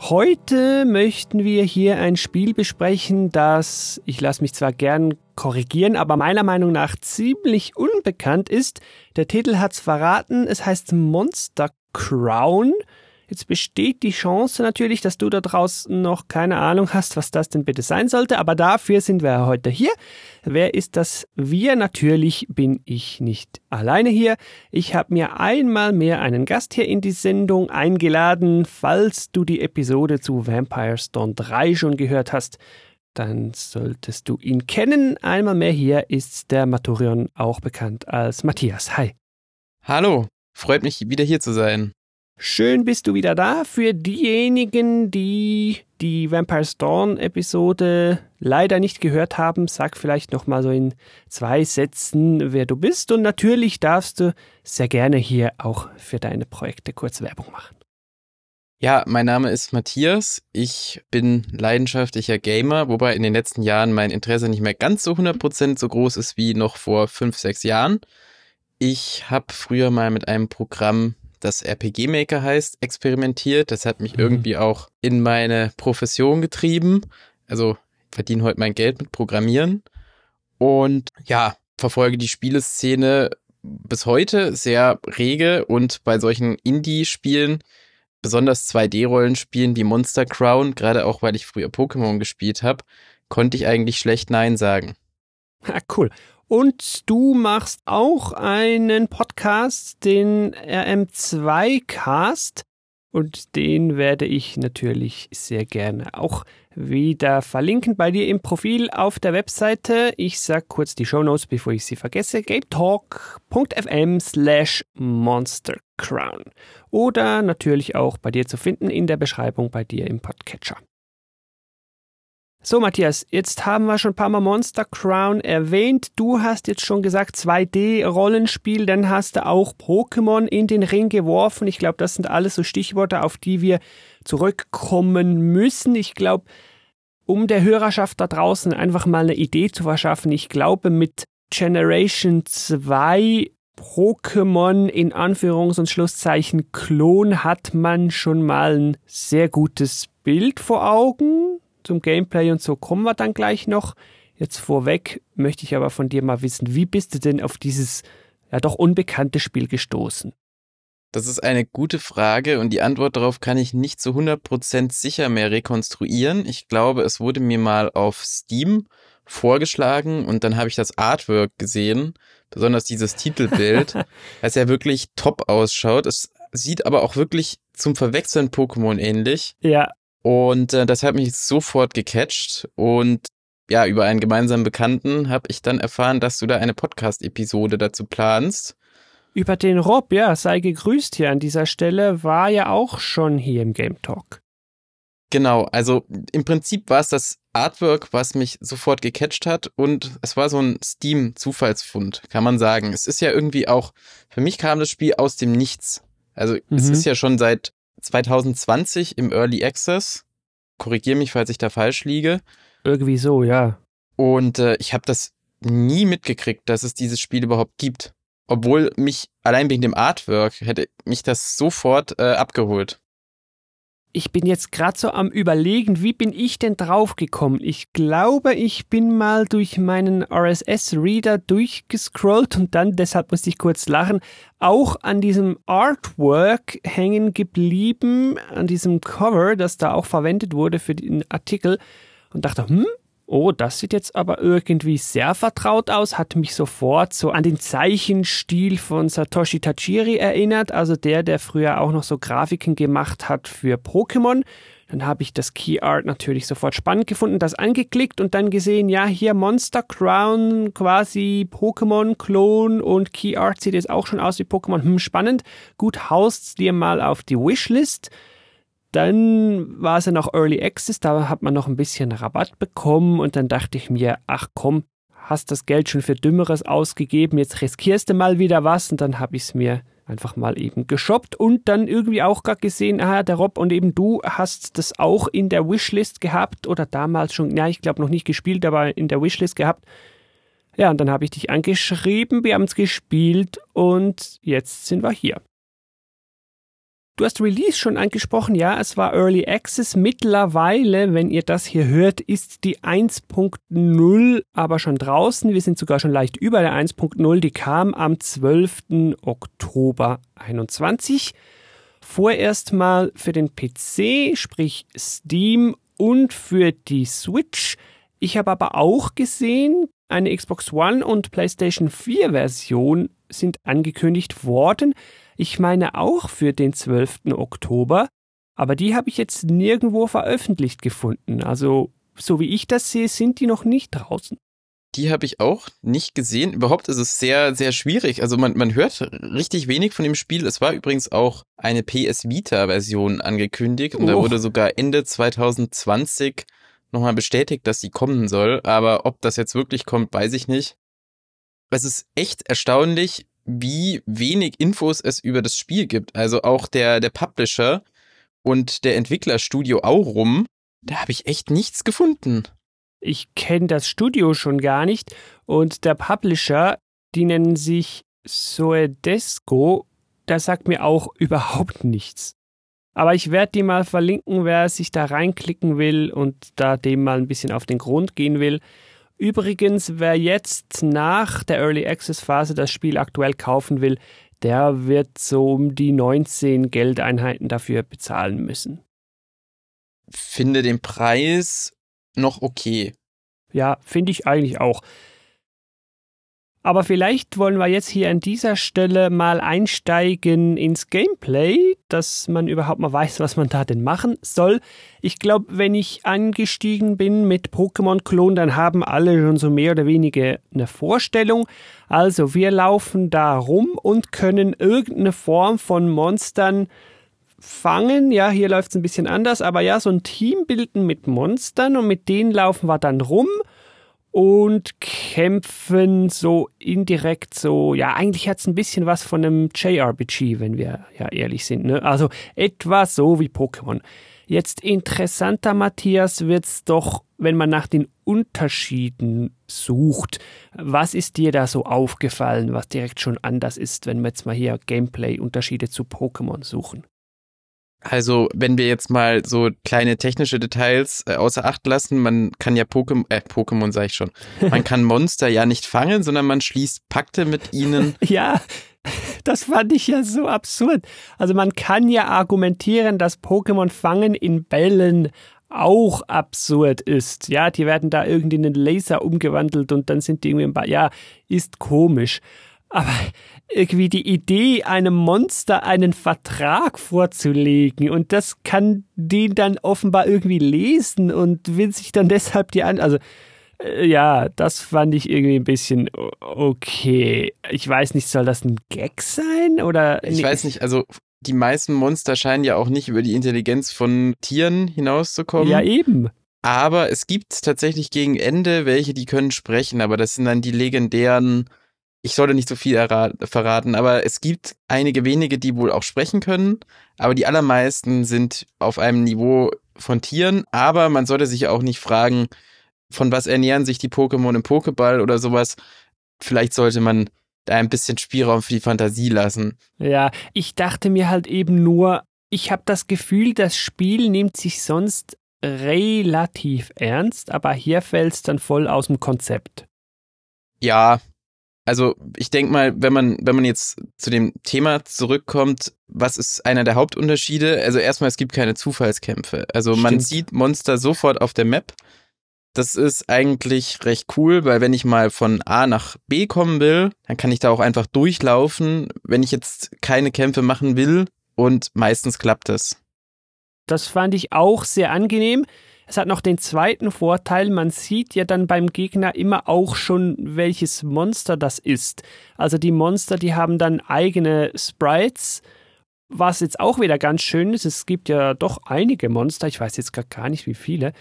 Heute möchten wir hier ein Spiel besprechen, das, ich lasse mich zwar gern korrigieren, aber meiner Meinung nach ziemlich unbekannt ist. Der Titel hat's verraten, es heißt Monster Crown. Jetzt besteht die Chance natürlich, dass du da draußen noch keine Ahnung hast, was das denn bitte sein sollte, aber dafür sind wir heute hier. Wer ist das wir? Natürlich bin ich nicht alleine hier. Ich habe mir einmal mehr einen Gast hier in die Sendung eingeladen. Falls du die Episode zu Vampire Dawn 3 schon gehört hast, dann solltest du ihn kennen. Einmal mehr hier ist der Maturion auch bekannt als Matthias. Hi. Hallo, freut mich wieder hier zu sein. Schön bist du wieder da. Für diejenigen, die die Vampire Dawn Episode leider nicht gehört haben, sag vielleicht noch mal so in zwei Sätzen, wer du bist und natürlich darfst du sehr gerne hier auch für deine Projekte kurz Werbung machen. Ja, mein Name ist Matthias. Ich bin leidenschaftlicher Gamer, wobei in den letzten Jahren mein Interesse nicht mehr ganz so 100% so groß ist wie noch vor fünf, sechs Jahren. Ich habe früher mal mit einem Programm das RPG Maker heißt, experimentiert. Das hat mich mhm. irgendwie auch in meine Profession getrieben. Also verdiene heute mein Geld mit Programmieren. Und ja, verfolge die Spieleszene bis heute sehr rege und bei solchen Indie-Spielen, besonders 2D-Rollenspielen wie Monster Crown, gerade auch weil ich früher Pokémon gespielt habe, konnte ich eigentlich schlecht Nein sagen. Ja, cool. Und du machst auch einen Podcast, den RM2 Cast. Und den werde ich natürlich sehr gerne auch wieder verlinken bei dir im Profil auf der Webseite. Ich sag kurz die Shownotes, bevor ich sie vergesse. gametalk.fm slash monstercrown. Oder natürlich auch bei dir zu finden in der Beschreibung bei dir im Podcatcher. So, Matthias, jetzt haben wir schon ein paar Mal Monster Crown erwähnt. Du hast jetzt schon gesagt 2D-Rollenspiel, dann hast du auch Pokémon in den Ring geworfen. Ich glaube, das sind alles so Stichworte, auf die wir zurückkommen müssen. Ich glaube, um der Hörerschaft da draußen einfach mal eine Idee zu verschaffen, ich glaube, mit Generation 2 Pokémon in Anführungs- und Schlusszeichen Klon hat man schon mal ein sehr gutes Bild vor Augen zum Gameplay und so kommen wir dann gleich noch. Jetzt vorweg möchte ich aber von dir mal wissen, wie bist du denn auf dieses ja doch unbekannte Spiel gestoßen? Das ist eine gute Frage und die Antwort darauf kann ich nicht zu 100% sicher mehr rekonstruieren. Ich glaube, es wurde mir mal auf Steam vorgeschlagen und dann habe ich das Artwork gesehen, besonders dieses Titelbild, das ja wirklich top ausschaut. Es sieht aber auch wirklich zum Verwechseln Pokémon ähnlich. Ja. Und äh, das hat mich sofort gecatcht. Und ja, über einen gemeinsamen Bekannten habe ich dann erfahren, dass du da eine Podcast-Episode dazu planst. Über den Rob, ja, sei gegrüßt hier an dieser Stelle, war ja auch schon hier im Game Talk. Genau, also im Prinzip war es das Artwork, was mich sofort gecatcht hat und es war so ein Steam-Zufallsfund, kann man sagen. Es ist ja irgendwie auch, für mich kam das Spiel aus dem Nichts. Also mhm. es ist ja schon seit 2020 im Early Access. Korrigiere mich, falls ich da falsch liege. Irgendwie so, ja. Und äh, ich habe das nie mitgekriegt, dass es dieses Spiel überhaupt gibt. Obwohl mich allein wegen dem Artwork hätte mich das sofort äh, abgeholt ich bin jetzt gerade so am Überlegen, wie bin ich denn draufgekommen? Ich glaube, ich bin mal durch meinen RSS-Reader durchgescrollt und dann, deshalb musste ich kurz lachen, auch an diesem Artwork hängen geblieben, an diesem Cover, das da auch verwendet wurde für den Artikel und dachte, hm, oh, das sieht jetzt aber irgendwie sehr vertraut aus, hat mich sofort so an den Zeichenstil von Satoshi Tajiri erinnert, also der, der früher auch noch so Grafiken gemacht hat für Pokémon. Dann habe ich das Key Art natürlich sofort spannend gefunden, das angeklickt und dann gesehen, ja, hier Monster Crown, quasi Pokémon-Klon und Key Art sieht jetzt auch schon aus wie Pokémon. Hm, spannend. Gut, haust dir mal auf die Wishlist dann war es ja noch Early Access, da hat man noch ein bisschen Rabatt bekommen und dann dachte ich mir, ach komm, hast das Geld schon für Dümmeres ausgegeben, jetzt riskierst du mal wieder was und dann habe ich es mir einfach mal eben geshoppt und dann irgendwie auch gerade gesehen, ah, der Rob und eben du hast das auch in der Wishlist gehabt oder damals schon, ja, ich glaube noch nicht gespielt, aber in der Wishlist gehabt. Ja, und dann habe ich dich angeschrieben, wir haben es gespielt und jetzt sind wir hier. Du hast Release schon angesprochen, ja, es war Early Access. Mittlerweile, wenn ihr das hier hört, ist die 1.0 aber schon draußen. Wir sind sogar schon leicht über der 1.0. Die kam am 12. Oktober 21. Vorerst mal für den PC, sprich Steam und für die Switch. Ich habe aber auch gesehen, eine Xbox One und PlayStation 4 Version sind angekündigt worden. Ich meine auch für den 12. Oktober, aber die habe ich jetzt nirgendwo veröffentlicht gefunden. Also, so wie ich das sehe, sind die noch nicht draußen. Die habe ich auch nicht gesehen. Überhaupt ist es sehr, sehr schwierig. Also man, man hört richtig wenig von dem Spiel. Es war übrigens auch eine PS Vita-Version angekündigt und oh. da wurde sogar Ende 2020 nochmal bestätigt, dass sie kommen soll. Aber ob das jetzt wirklich kommt, weiß ich nicht. Es ist echt erstaunlich, wie wenig Infos es über das Spiel gibt. Also auch der, der Publisher und der Entwicklerstudio Aurum, da habe ich echt nichts gefunden. Ich kenne das Studio schon gar nicht und der Publisher, die nennen sich Soedesco, da sagt mir auch überhaupt nichts. Aber ich werde die mal verlinken, wer sich da reinklicken will und da dem mal ein bisschen auf den Grund gehen will. Übrigens, wer jetzt nach der Early Access Phase das Spiel aktuell kaufen will, der wird so um die 19 Geldeinheiten dafür bezahlen müssen. Finde den Preis noch okay. Ja, finde ich eigentlich auch. Aber vielleicht wollen wir jetzt hier an dieser Stelle mal einsteigen ins Gameplay, dass man überhaupt mal weiß, was man da denn machen soll. Ich glaube, wenn ich angestiegen bin mit Pokémon-Klon, dann haben alle schon so mehr oder weniger eine Vorstellung. Also wir laufen da rum und können irgendeine Form von Monstern fangen. Ja, hier läuft es ein bisschen anders, aber ja, so ein Team bilden mit Monstern und mit denen laufen wir dann rum und kämpfen so indirekt so, ja, eigentlich hat es ein bisschen was von einem JRPG, wenn wir ja ehrlich sind. Ne? Also etwa so wie Pokémon. Jetzt interessanter, Matthias, wird's doch, wenn man nach den Unterschieden sucht. Was ist dir da so aufgefallen, was direkt schon anders ist, wenn wir jetzt mal hier Gameplay-Unterschiede zu Pokémon suchen? Also, wenn wir jetzt mal so kleine technische Details äh, außer Acht lassen, man kann ja Pokémon, äh, Pokémon sage ich schon, man kann Monster ja nicht fangen, sondern man schließt Pakte mit ihnen. ja, das fand ich ja so absurd. Also man kann ja argumentieren, dass Pokémon fangen in Bällen auch absurd ist. Ja, die werden da irgendwie in einen Laser umgewandelt und dann sind die irgendwie im Ball. Ja, ist komisch. Aber irgendwie die Idee, einem Monster einen Vertrag vorzulegen und das kann den dann offenbar irgendwie lesen und will sich dann deshalb die an. Also, äh, ja, das fand ich irgendwie ein bisschen okay. Ich weiß nicht, soll das ein Gag sein oder? Ich weiß nicht, also die meisten Monster scheinen ja auch nicht über die Intelligenz von Tieren hinauszukommen. Ja, eben. Aber es gibt tatsächlich gegen Ende welche, die können sprechen, aber das sind dann die legendären ich sollte nicht so viel verraten, aber es gibt einige wenige, die wohl auch sprechen können, aber die allermeisten sind auf einem Niveau von Tieren, aber man sollte sich auch nicht fragen, von was ernähren sich die Pokémon im Pokéball oder sowas. Vielleicht sollte man da ein bisschen Spielraum für die Fantasie lassen. Ja, ich dachte mir halt eben nur, ich habe das Gefühl, das Spiel nimmt sich sonst relativ ernst, aber hier fällt es dann voll aus dem Konzept. Ja, also ich denke mal, wenn man, wenn man jetzt zu dem Thema zurückkommt, was ist einer der Hauptunterschiede? Also erstmal, es gibt keine Zufallskämpfe. Also Stimmt. man sieht Monster sofort auf der Map. Das ist eigentlich recht cool, weil wenn ich mal von A nach B kommen will, dann kann ich da auch einfach durchlaufen, wenn ich jetzt keine Kämpfe machen will und meistens klappt das. Das fand ich auch sehr angenehm. Es hat noch den zweiten Vorteil, man sieht ja dann beim Gegner immer auch schon, welches Monster das ist. Also die Monster, die haben dann eigene Sprites Was jetzt auch wieder ganz schön ist, es gibt ja doch einige Monster, ich weiß jetzt gar nicht wie viele.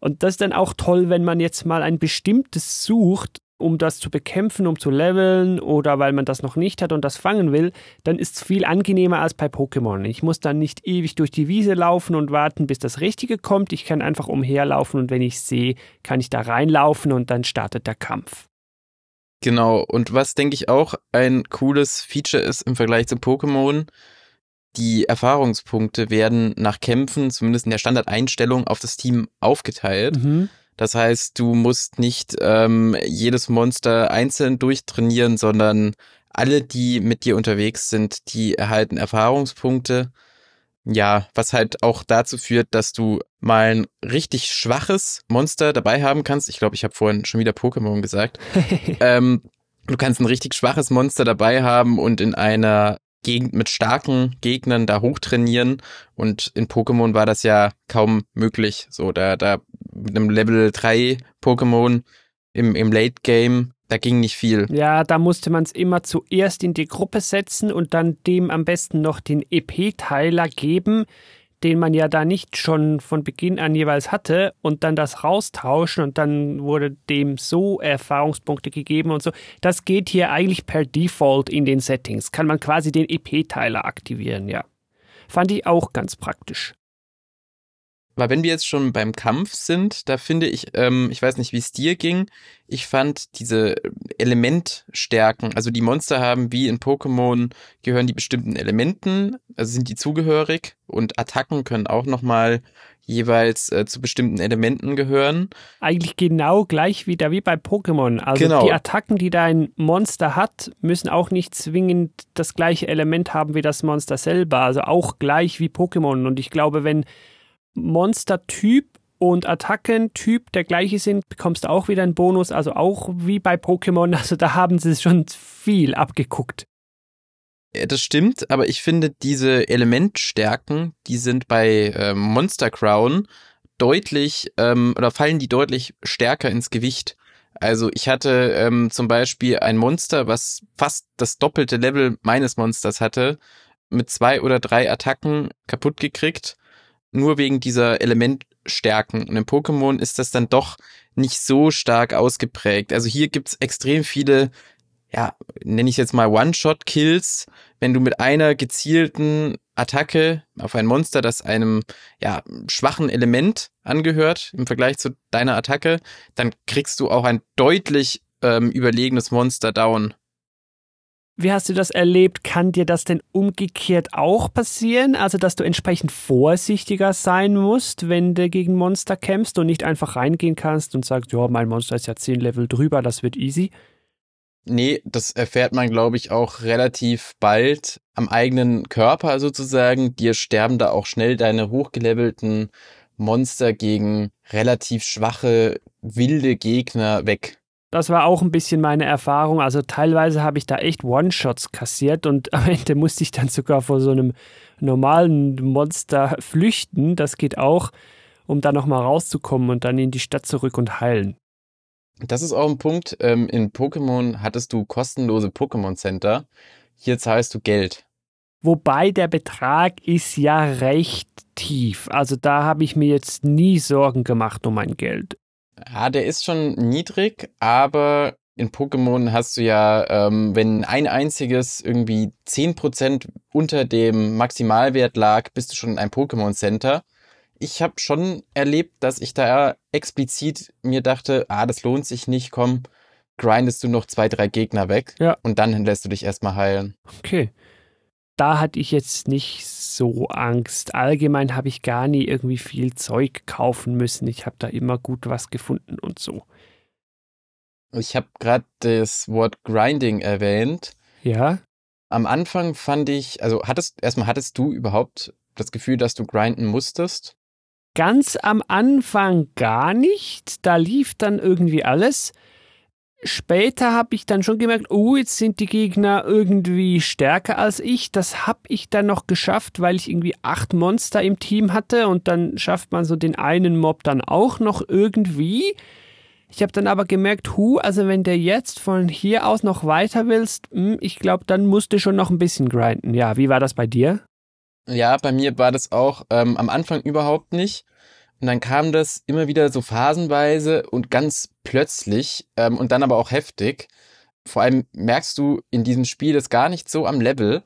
Und das ist dann auch toll, wenn man jetzt mal ein bestimmtes sucht um das zu bekämpfen, um zu leveln oder weil man das noch nicht hat und das fangen will, dann ist es viel angenehmer als bei Pokémon. Ich muss dann nicht ewig durch die Wiese laufen und warten, bis das Richtige kommt. Ich kann einfach umherlaufen und wenn ich sehe, kann ich da reinlaufen und dann startet der Kampf. Genau, und was denke ich auch ein cooles Feature ist im Vergleich zu Pokémon, die Erfahrungspunkte werden nach Kämpfen, zumindest in der Standardeinstellung, auf das Team aufgeteilt. Mhm. Das heißt, du musst nicht ähm, jedes Monster einzeln durchtrainieren, sondern alle, die mit dir unterwegs sind, die erhalten Erfahrungspunkte. Ja, was halt auch dazu führt, dass du mal ein richtig schwaches Monster dabei haben kannst. Ich glaube, ich habe vorhin schon wieder Pokémon gesagt. ähm, du kannst ein richtig schwaches Monster dabei haben und in einer Gegend mit starken Gegnern da hochtrainieren. Und in Pokémon war das ja kaum möglich. So, da, da mit einem Level 3 Pokémon im, im Late Game, da ging nicht viel. Ja, da musste man es immer zuerst in die Gruppe setzen und dann dem am besten noch den EP-Teiler geben, den man ja da nicht schon von Beginn an jeweils hatte und dann das raustauschen und dann wurde dem so Erfahrungspunkte gegeben und so. Das geht hier eigentlich per Default in den Settings. Kann man quasi den EP-Teiler aktivieren, ja. Fand ich auch ganz praktisch. Aber wenn wir jetzt schon beim Kampf sind, da finde ich, ähm, ich weiß nicht, wie es dir ging, ich fand diese Elementstärken, also die Monster haben wie in Pokémon, gehören die bestimmten Elementen, also sind die zugehörig und Attacken können auch nochmal jeweils äh, zu bestimmten Elementen gehören. Eigentlich genau gleich wieder wie bei Pokémon. Also genau. die Attacken, die dein Monster hat, müssen auch nicht zwingend das gleiche Element haben wie das Monster selber. Also auch gleich wie Pokémon. Und ich glaube, wenn Monster-Typ und Attackentyp der gleiche sind, bekommst du auch wieder einen Bonus, also auch wie bei Pokémon. Also da haben sie schon viel abgeguckt. Das stimmt, aber ich finde diese Elementstärken, die sind bei ähm, Monster Crown deutlich ähm, oder fallen die deutlich stärker ins Gewicht. Also ich hatte ähm, zum Beispiel ein Monster, was fast das doppelte Level meines Monsters hatte, mit zwei oder drei Attacken kaputt gekriegt nur wegen dieser Elementstärken. Und im Pokémon ist das dann doch nicht so stark ausgeprägt. Also hier gibt's extrem viele, ja, nenne ich jetzt mal One-Shot-Kills. Wenn du mit einer gezielten Attacke auf ein Monster, das einem ja, schwachen Element angehört im Vergleich zu deiner Attacke, dann kriegst du auch ein deutlich ähm, überlegenes Monster down. Wie hast du das erlebt? Kann dir das denn umgekehrt auch passieren? Also, dass du entsprechend vorsichtiger sein musst, wenn du gegen Monster kämpfst und nicht einfach reingehen kannst und sagst, ja, mein Monster ist ja zehn Level drüber, das wird easy? Nee, das erfährt man, glaube ich, auch relativ bald am eigenen Körper sozusagen. Dir sterben da auch schnell deine hochgelevelten Monster gegen relativ schwache, wilde Gegner weg. Das war auch ein bisschen meine Erfahrung. Also teilweise habe ich da echt One-Shots kassiert und am Ende musste ich dann sogar vor so einem normalen Monster flüchten. Das geht auch, um da nochmal rauszukommen und dann in die Stadt zurück und heilen. Das ist auch ein Punkt. Ähm, in Pokémon hattest du kostenlose Pokémon Center. Hier zahlst du Geld. Wobei der Betrag ist ja recht tief. Also da habe ich mir jetzt nie Sorgen gemacht um mein Geld. Ja, der ist schon niedrig, aber in Pokémon hast du ja, ähm, wenn ein einziges irgendwie zehn Prozent unter dem Maximalwert lag, bist du schon in einem Pokémon Center. Ich habe schon erlebt, dass ich da explizit mir dachte, ah, das lohnt sich nicht, komm, grindest du noch zwei, drei Gegner weg ja. und dann lässt du dich erstmal heilen. Okay da hatte ich jetzt nicht so Angst. Allgemein habe ich gar nie irgendwie viel Zeug kaufen müssen. Ich habe da immer gut was gefunden und so. Ich habe gerade das Wort Grinding erwähnt. Ja. Am Anfang fand ich, also hattest, erstmal hattest du überhaupt das Gefühl, dass du grinden musstest? Ganz am Anfang gar nicht. Da lief dann irgendwie alles später habe ich dann schon gemerkt, oh, jetzt sind die Gegner irgendwie stärker als ich. Das habe ich dann noch geschafft, weil ich irgendwie acht Monster im Team hatte und dann schafft man so den einen Mob dann auch noch irgendwie. Ich habe dann aber gemerkt, hu, also wenn du jetzt von hier aus noch weiter willst, hm, ich glaube, dann musst du schon noch ein bisschen grinden. Ja, wie war das bei dir? Ja, bei mir war das auch ähm, am Anfang überhaupt nicht. Und dann kam das immer wieder so phasenweise und ganz plötzlich ähm, und dann aber auch heftig. Vor allem merkst du in diesem Spiel das gar nicht so am Level.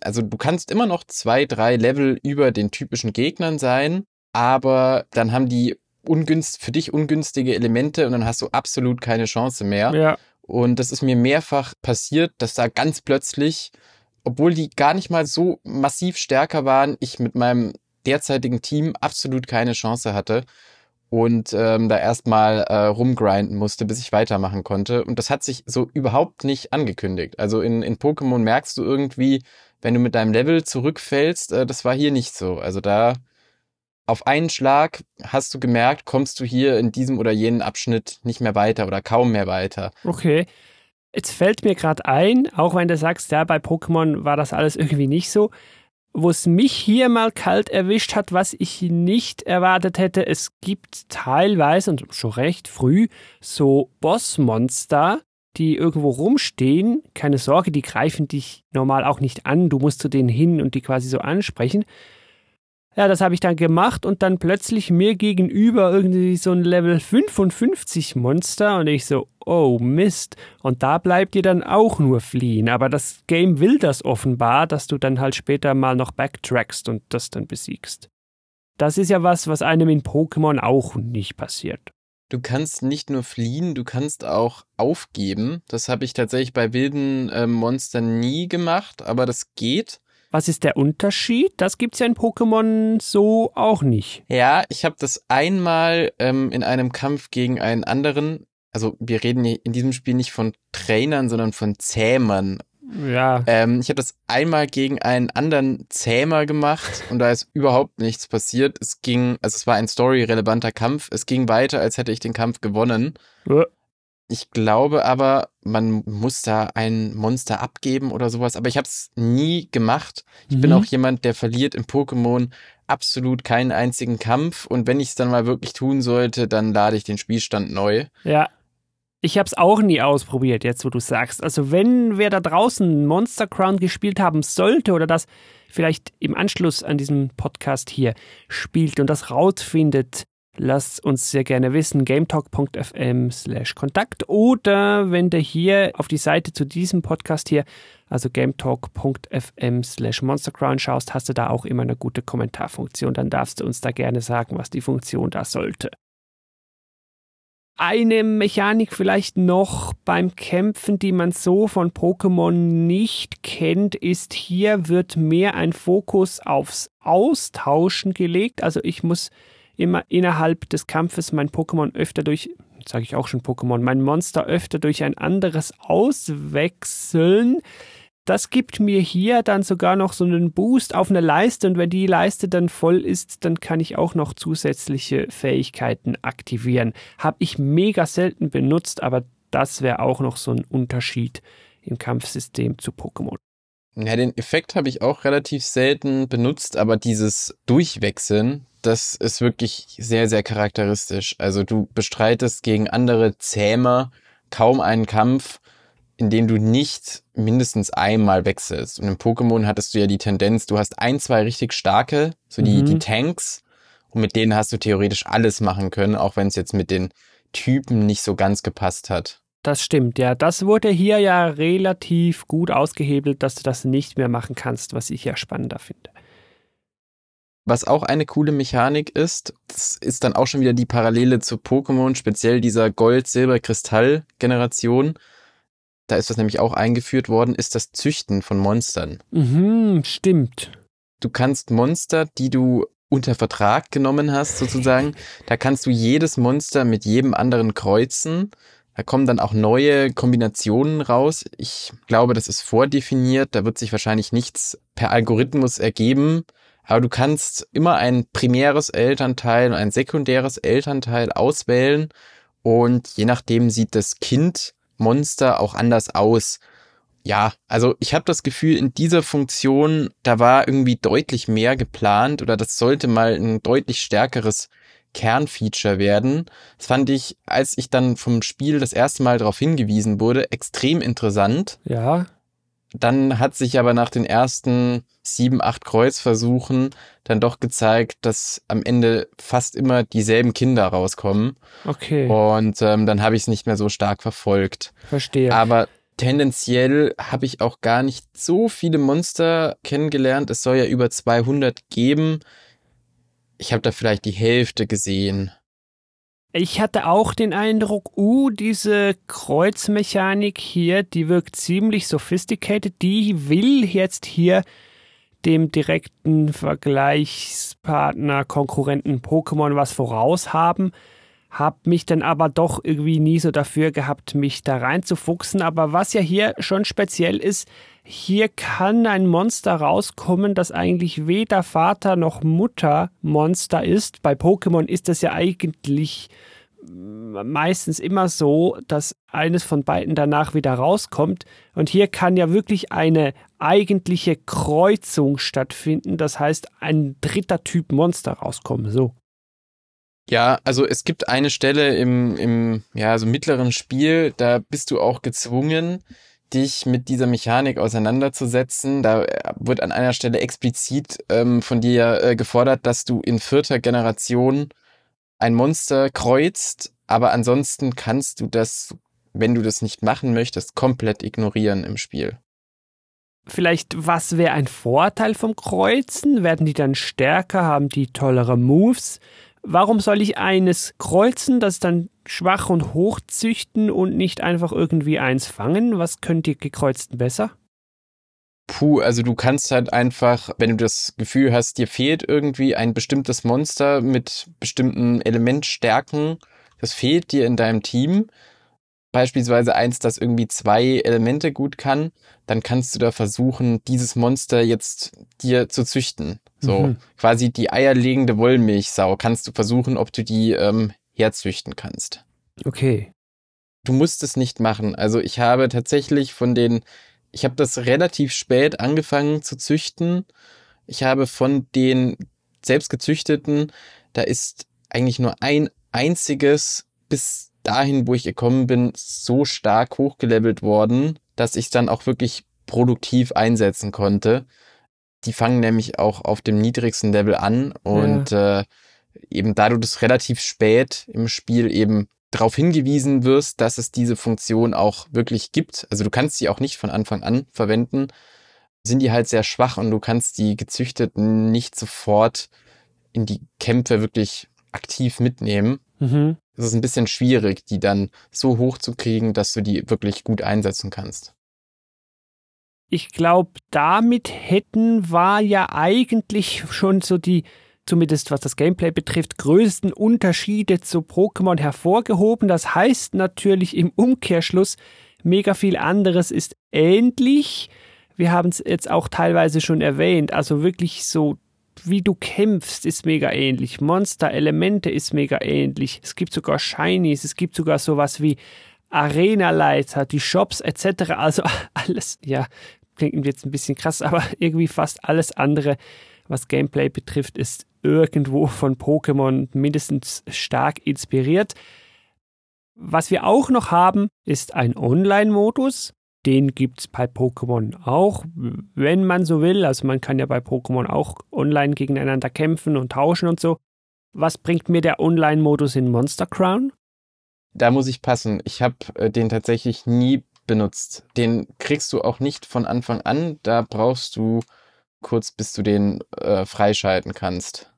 Also du kannst immer noch zwei, drei Level über den typischen Gegnern sein, aber dann haben die ungünst, für dich ungünstige Elemente und dann hast du absolut keine Chance mehr. Ja. Und das ist mir mehrfach passiert, dass da ganz plötzlich, obwohl die gar nicht mal so massiv stärker waren, ich mit meinem derzeitigen Team absolut keine Chance hatte und ähm, da erstmal äh, rumgrinden musste, bis ich weitermachen konnte. Und das hat sich so überhaupt nicht angekündigt. Also in, in Pokémon merkst du irgendwie, wenn du mit deinem Level zurückfällst, äh, das war hier nicht so. Also da auf einen Schlag hast du gemerkt, kommst du hier in diesem oder jenen Abschnitt nicht mehr weiter oder kaum mehr weiter. Okay. Jetzt fällt mir gerade ein, auch wenn du sagst, ja, bei Pokémon war das alles irgendwie nicht so, wo es mich hier mal kalt erwischt hat, was ich nicht erwartet hätte. Es gibt teilweise und schon recht früh so Bossmonster, die irgendwo rumstehen. Keine Sorge, die greifen dich normal auch nicht an. Du musst zu denen hin und die quasi so ansprechen. Ja, das habe ich dann gemacht und dann plötzlich mir gegenüber irgendwie so ein Level 55 Monster und ich so, oh Mist. Und da bleibt dir dann auch nur fliehen. Aber das Game will das offenbar, dass du dann halt später mal noch backtrackst und das dann besiegst. Das ist ja was, was einem in Pokémon auch nicht passiert. Du kannst nicht nur fliehen, du kannst auch aufgeben. Das habe ich tatsächlich bei wilden äh, Monstern nie gemacht, aber das geht. Was ist der Unterschied? Das gibt's ja in Pokémon so auch nicht. Ja, ich habe das einmal ähm, in einem Kampf gegen einen anderen. Also wir reden in diesem Spiel nicht von Trainern, sondern von Zähmern. Ja. Ähm, ich habe das einmal gegen einen anderen Zähmer gemacht und da ist überhaupt nichts passiert. Es ging, also es war ein storyrelevanter Kampf. Es ging weiter, als hätte ich den Kampf gewonnen. Ich glaube aber, man muss da ein Monster abgeben oder sowas, aber ich habe es nie gemacht. Ich Mhm. bin auch jemand, der verliert im Pokémon absolut keinen einzigen Kampf und wenn ich es dann mal wirklich tun sollte, dann lade ich den Spielstand neu. Ja. Ich habe es auch nie ausprobiert, jetzt wo du sagst. Also wenn wer da draußen Monster Crown gespielt haben sollte oder das vielleicht im Anschluss an diesem Podcast hier spielt und das rausfindet, lasst uns sehr gerne wissen. gametalk.fm slash Kontakt oder wenn du hier auf die Seite zu diesem Podcast hier, also gametalk.fm slash monstercrown schaust, hast du da auch immer eine gute Kommentarfunktion. Dann darfst du uns da gerne sagen, was die Funktion da sollte. Eine Mechanik vielleicht noch beim Kämpfen, die man so von Pokémon nicht kennt, ist hier wird mehr ein Fokus aufs Austauschen gelegt. Also ich muss immer innerhalb des Kampfes mein Pokémon öfter durch, sage ich auch schon Pokémon, mein Monster öfter durch ein anderes auswechseln. Das gibt mir hier dann sogar noch so einen Boost auf eine Leiste und wenn die Leiste dann voll ist, dann kann ich auch noch zusätzliche Fähigkeiten aktivieren. Habe ich mega selten benutzt, aber das wäre auch noch so ein Unterschied im Kampfsystem zu Pokémon. Ja, den Effekt habe ich auch relativ selten benutzt, aber dieses Durchwechseln, das ist wirklich sehr, sehr charakteristisch. Also du bestreitest gegen andere Zähmer kaum einen Kampf, in dem du nicht mindestens einmal wechselst. Und im Pokémon hattest du ja die Tendenz, du hast ein, zwei richtig starke, so die, Mhm. die Tanks, und mit denen hast du theoretisch alles machen können, auch wenn es jetzt mit den Typen nicht so ganz gepasst hat. Das stimmt, ja. Das wurde hier ja relativ gut ausgehebelt, dass du das nicht mehr machen kannst, was ich ja spannender finde. Was auch eine coole Mechanik ist, das ist dann auch schon wieder die Parallele zu Pokémon, speziell dieser Gold-Silber-Kristall-Generation. Da ist das nämlich auch eingeführt worden, ist das Züchten von Monstern. Mhm, stimmt. Du kannst Monster, die du unter Vertrag genommen hast, sozusagen, da kannst du jedes Monster mit jedem anderen kreuzen. Da kommen dann auch neue Kombinationen raus. Ich glaube, das ist vordefiniert. Da wird sich wahrscheinlich nichts per Algorithmus ergeben. Aber du kannst immer ein primäres Elternteil und ein sekundäres Elternteil auswählen. Und je nachdem sieht das Kind Monster auch anders aus. Ja, also ich habe das Gefühl, in dieser Funktion, da war irgendwie deutlich mehr geplant oder das sollte mal ein deutlich stärkeres Kernfeature werden. Das fand ich, als ich dann vom Spiel das erste Mal darauf hingewiesen wurde, extrem interessant. Ja. Dann hat sich aber nach den ersten sieben, acht Kreuzversuchen dann doch gezeigt, dass am Ende fast immer dieselben Kinder rauskommen. Okay. Und ähm, dann habe ich es nicht mehr so stark verfolgt. Verstehe. Aber tendenziell habe ich auch gar nicht so viele Monster kennengelernt. Es soll ja über 200 geben. Ich habe da vielleicht die Hälfte gesehen. Ich hatte auch den Eindruck, uh, diese Kreuzmechanik hier, die wirkt ziemlich sophisticated. Die will jetzt hier dem direkten Vergleichspartner, Konkurrenten Pokémon was voraus haben. Hab mich dann aber doch irgendwie nie so dafür gehabt, mich da reinzufuchsen. Aber was ja hier schon speziell ist, hier kann ein Monster rauskommen, das eigentlich weder Vater noch Mutter Monster ist. Bei Pokémon ist das ja eigentlich meistens immer so, dass eines von beiden danach wieder rauskommt. Und hier kann ja wirklich eine eigentliche Kreuzung stattfinden. Das heißt, ein dritter Typ Monster rauskommen. So. Ja, also es gibt eine Stelle im, im ja, so mittleren Spiel, da bist du auch gezwungen, dich mit dieser Mechanik auseinanderzusetzen. Da wird an einer Stelle explizit ähm, von dir äh, gefordert, dass du in vierter Generation ein Monster kreuzt, aber ansonsten kannst du das, wenn du das nicht machen möchtest, komplett ignorieren im Spiel. Vielleicht, was wäre ein Vorteil vom Kreuzen? Werden die dann stärker? Haben die tollere Moves? Warum soll ich eines kreuzen, das dann schwach und hoch züchten und nicht einfach irgendwie eins fangen? Was könnt ihr gekreuzten besser? Puh, also du kannst halt einfach, wenn du das Gefühl hast, dir fehlt irgendwie ein bestimmtes Monster mit bestimmten Elementstärken, das fehlt dir in deinem Team, beispielsweise eins, das irgendwie zwei Elemente gut kann, dann kannst du da versuchen, dieses Monster jetzt dir zu züchten. So mhm. quasi die eierlegende Wollmilchsau kannst du versuchen, ob du die ähm, herzüchten kannst. Okay. Du musst es nicht machen. Also ich habe tatsächlich von den, ich habe das relativ spät angefangen zu züchten. Ich habe von den selbst gezüchteten, da ist eigentlich nur ein einziges bis dahin, wo ich gekommen bin, so stark hochgelevelt worden, dass ich dann auch wirklich produktiv einsetzen konnte. Die fangen nämlich auch auf dem niedrigsten Level an und ja. äh, eben da du das relativ spät im Spiel eben darauf hingewiesen wirst, dass es diese Funktion auch wirklich gibt. Also du kannst sie auch nicht von Anfang an verwenden, sind die halt sehr schwach und du kannst die gezüchteten nicht sofort in die Kämpfe wirklich aktiv mitnehmen. Mhm. Es ist ein bisschen schwierig, die dann so hoch zu kriegen, dass du die wirklich gut einsetzen kannst. Ich glaube, damit hätten war ja eigentlich schon so die, zumindest was das Gameplay betrifft, größten Unterschiede zu Pokémon hervorgehoben. Das heißt natürlich im Umkehrschluss, mega viel anderes ist ähnlich. Wir haben es jetzt auch teilweise schon erwähnt. Also wirklich so, wie du kämpfst, ist mega ähnlich. Monster-Elemente ist mega ähnlich. Es gibt sogar Shinies, es gibt sogar sowas wie Arena-Leiter, die Shops etc. Also alles, ja, klingt jetzt ein bisschen krass, aber irgendwie fast alles andere, was Gameplay betrifft, ist irgendwo von Pokémon mindestens stark inspiriert. Was wir auch noch haben, ist ein Online-Modus. Den gibt es bei Pokémon auch, wenn man so will. Also man kann ja bei Pokémon auch online gegeneinander kämpfen und tauschen und so. Was bringt mir der Online-Modus in Monster Crown? Da muss ich passen. Ich habe äh, den tatsächlich nie benutzt. Den kriegst du auch nicht von Anfang an. Da brauchst du kurz, bis du den äh, freischalten kannst.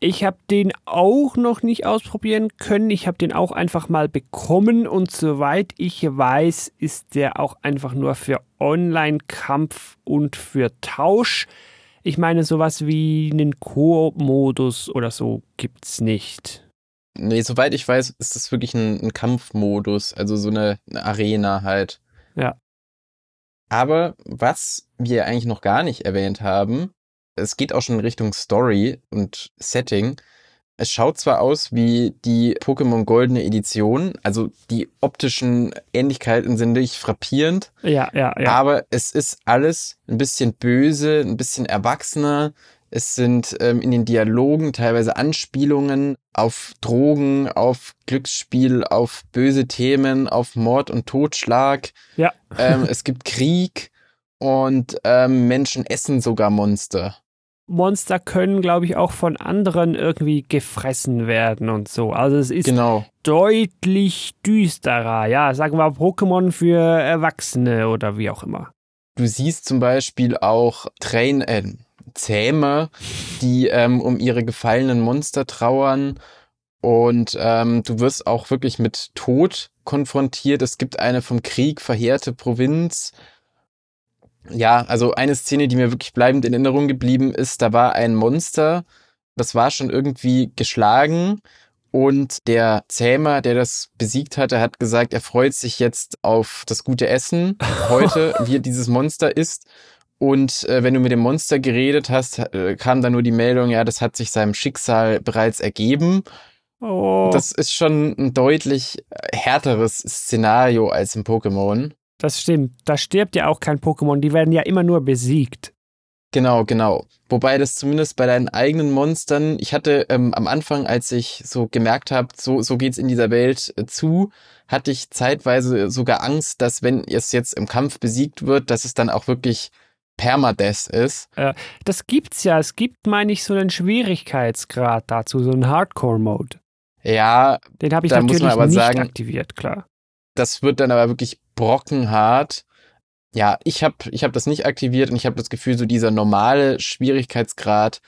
Ich habe den auch noch nicht ausprobieren können. Ich habe den auch einfach mal bekommen und soweit ich weiß, ist der auch einfach nur für Online-Kampf und für Tausch. Ich meine, sowas wie einen Koop-Modus oder so gibt's nicht. Nee, soweit ich weiß, ist das wirklich ein, ein Kampfmodus, also so eine, eine Arena halt. Ja. Aber was wir eigentlich noch gar nicht erwähnt haben, es geht auch schon in Richtung Story und Setting. Es schaut zwar aus wie die Pokémon Goldene Edition, also die optischen Ähnlichkeiten sind nicht frappierend. Ja, ja, ja. Aber es ist alles ein bisschen böse, ein bisschen erwachsener, es sind ähm, in den Dialogen teilweise Anspielungen auf Drogen, auf Glücksspiel, auf böse Themen, auf Mord und Totschlag. Ja. Ähm, es gibt Krieg und ähm, Menschen essen sogar Monster. Monster können, glaube ich, auch von anderen irgendwie gefressen werden und so. Also es ist Genau. deutlich düsterer. Ja, sagen wir Pokémon für Erwachsene oder wie auch immer. Du siehst zum Beispiel auch Train, äh, Zähme, die ähm, um ihre gefallenen Monster trauern. Und ähm, du wirst auch wirklich mit Tod konfrontiert. Es gibt eine vom Krieg verheerte Provinz. Ja, also eine Szene, die mir wirklich bleibend in Erinnerung geblieben ist, da war ein Monster, das war schon irgendwie geschlagen und der Zähmer, der das besiegt hatte, hat gesagt, er freut sich jetzt auf das gute Essen heute, wie er dieses Monster isst. Und äh, wenn du mit dem Monster geredet hast, äh, kam dann nur die Meldung, ja, das hat sich seinem Schicksal bereits ergeben. Oh, das, ist schon ein deutlich äh, härteres Szenario als im Pokémon. das stimmt. Da stirbt ja auch kein Pokémon. Die werden ja immer nur besiegt. Genau, genau. Wobei das zumindest bei deinen eigenen Monstern, ich hatte ähm, am Anfang, als ich so gemerkt habe, so, so geht's in dieser Welt äh, zu, hatte ich zeitweise sogar Angst, dass wenn es jetzt im Kampf besiegt wird, dass es dann auch wirklich Permadeath ist. Das gibt's ja. Es gibt, meine ich, so einen Schwierigkeitsgrad dazu, so einen Hardcore-Mode. Ja, Den habe ich Da muss natürlich man aber nicht sagen- aktiviert, klar. das wird dann aber wirklich brockenhart. Ja, ich habe ich hab das nicht aktiviert und ich habe das Gefühl, so dieser normale Schwierigkeitsgrad,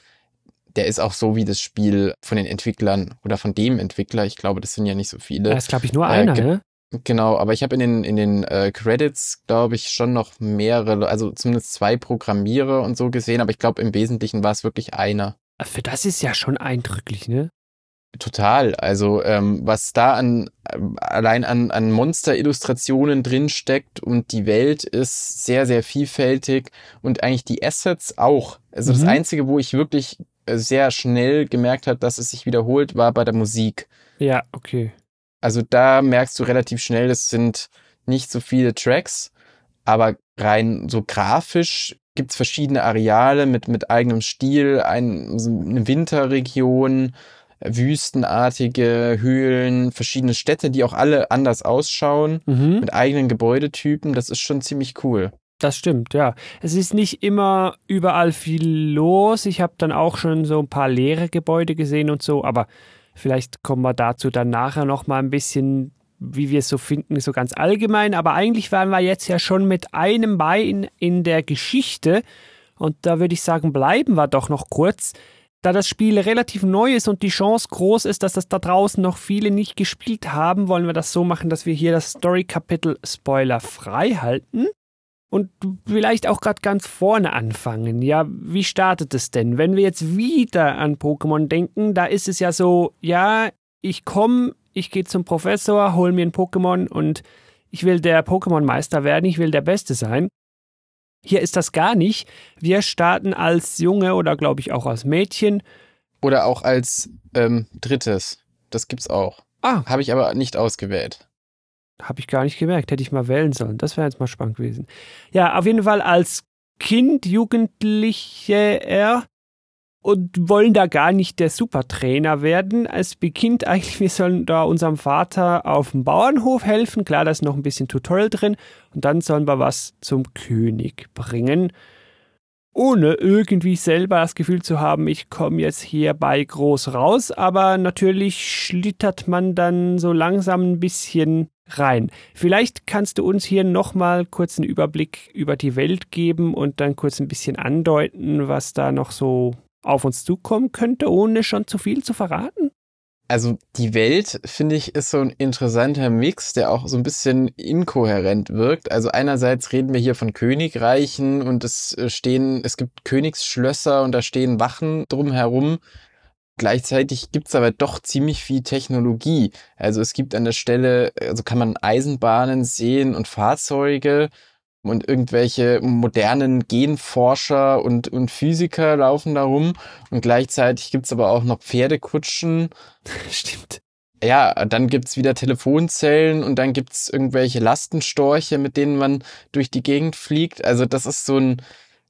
der ist auch so wie das Spiel von den Entwicklern oder von dem Entwickler. Ich glaube, das sind ja nicht so viele. Da ist, glaube ich, nur Äh, einer, ne? Genau, aber ich habe in den in den äh, Credits, glaube ich, schon noch mehrere, also zumindest zwei Programmierer und so gesehen, aber ich glaube im Wesentlichen war es wirklich einer. Für das ist ja schon eindrücklich, ne? Total. Also ähm, was da an allein an an Monsterillustrationen drin steckt und die Welt ist sehr sehr vielfältig und eigentlich die Assets auch. Also das Mhm. einzige, wo ich wirklich äh, sehr schnell gemerkt habe, dass es sich wiederholt, war bei der Musik. Ja, okay. Also da merkst du relativ schnell, es sind nicht so viele Tracks, aber rein so grafisch gibt's verschiedene Areale mit, mit eigenem Stil, ein, eine Winterregion, wüstenartige Höhlen, verschiedene Städte, die auch alle anders ausschauen, Mhm. mit eigenen Gebäudetypen. Das ist schon ziemlich cool. Das stimmt, ja. Es ist nicht immer überall viel los. Ich habe dann auch schon so ein paar leere Gebäude gesehen und so, aber vielleicht kommen wir dazu dann nachher noch mal ein bisschen, wie wir es so finden, so ganz allgemein. Aber eigentlich waren wir jetzt ja schon mit einem Bein in der Geschichte und da würde ich sagen, bleiben wir doch noch kurz. Da das Spiel relativ neu ist und die Chance groß ist, dass das da draußen noch viele nicht gespielt haben, wollen wir das so machen, dass wir hier das Story-Kapitel spoilerfrei halten. Und vielleicht auch gerade ganz vorne anfangen. Ja, wie startet es denn? Wenn wir jetzt wieder an Pokémon denken, da ist es ja so, ja, ich komme, ich gehe zum Professor, hol mir ein Pokémon und ich will der Pokémon-Meister werden, ich will der Beste sein. Hier ist das gar nicht. Wir starten als Junge oder glaube ich auch als Mädchen. Oder auch als ähm, drittes. Das gibt's auch. Ah, Habe ich aber nicht ausgewählt. Habe ich gar nicht gemerkt, hätte ich mal wählen sollen. Das wäre jetzt mal spannend gewesen. Ja, auf jeden Fall als Kind, Jugendliche er und wollen da gar nicht der Supertrainer werden. Es beginnt eigentlich, wir sollen da unserem Vater auf dem Bauernhof helfen. Klar, da ist noch ein bisschen Tutorial drin. Und dann sollen wir was zum König bringen. Ohne irgendwie selber das Gefühl zu haben, ich komme jetzt hierbei groß raus. Aber natürlich schlittert man dann so langsam ein bisschen rein. Vielleicht kannst du uns hier nochmal kurz einen Überblick über die Welt geben und dann kurz ein bisschen andeuten, was da noch so auf uns zukommen könnte, ohne schon zu viel zu verraten? Also die Welt, finde ich, ist so ein interessanter Mix, der auch so ein bisschen inkohärent wirkt. Also einerseits reden wir hier von Königreichen und es äh, stehen, es gibt Königsschlösser und da stehen Wachen drumherum. Gleichzeitig gibt's aber doch ziemlich viel Technologie. Also es gibt an der Stelle, also kann man Eisenbahnen sehen und Fahrzeuge und irgendwelche modernen Genforscher und, und Physiker laufen da rum. Und gleichzeitig gibt's aber auch noch Pferdekutschen Stimmt. ja, dann gibt's wieder Telefonzellen und dann gibt's irgendwelche Lastenstorche, mit denen man durch die Gegend fliegt. Also das ist so ein,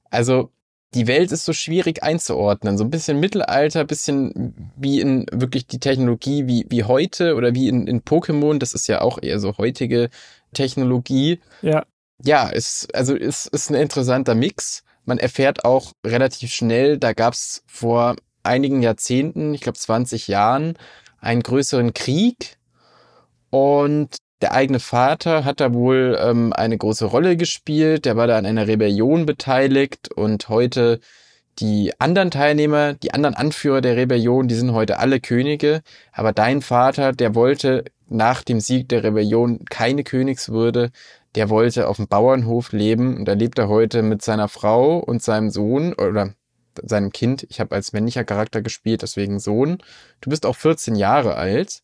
also die Welt ist so schwierig einzuordnen. So ein bisschen Mittelalter, bisschen wie in wirklich die Technologie wie, wie heute oder wie in, in Pokémon. Das ist ja auch eher so heutige Technologie. Ja. ja, ist, also ist, ist ein interessanter Mix. Man erfährt auch relativ schnell, da gab es vor einigen Jahrzehnten, ich glaube 20 Jahren, einen größeren Krieg und der eigene Vater hat da wohl ähm, eine große Rolle gespielt. Der war da an einer Rebellion beteiligt und heute die anderen Teilnehmer, die anderen Anführer der Rebellion, die sind heute alle Könige. Aber dein Vater, der wollte nach dem Sieg der Rebellion keine Königswürde. Der wollte auf dem Bauernhof leben und da lebt er heute mit seiner Frau und seinem Sohn oder seinem Kind. Ich habe als männlicher Charakter gespielt, deswegen Sohn. Du bist auch 14 Jahre alt.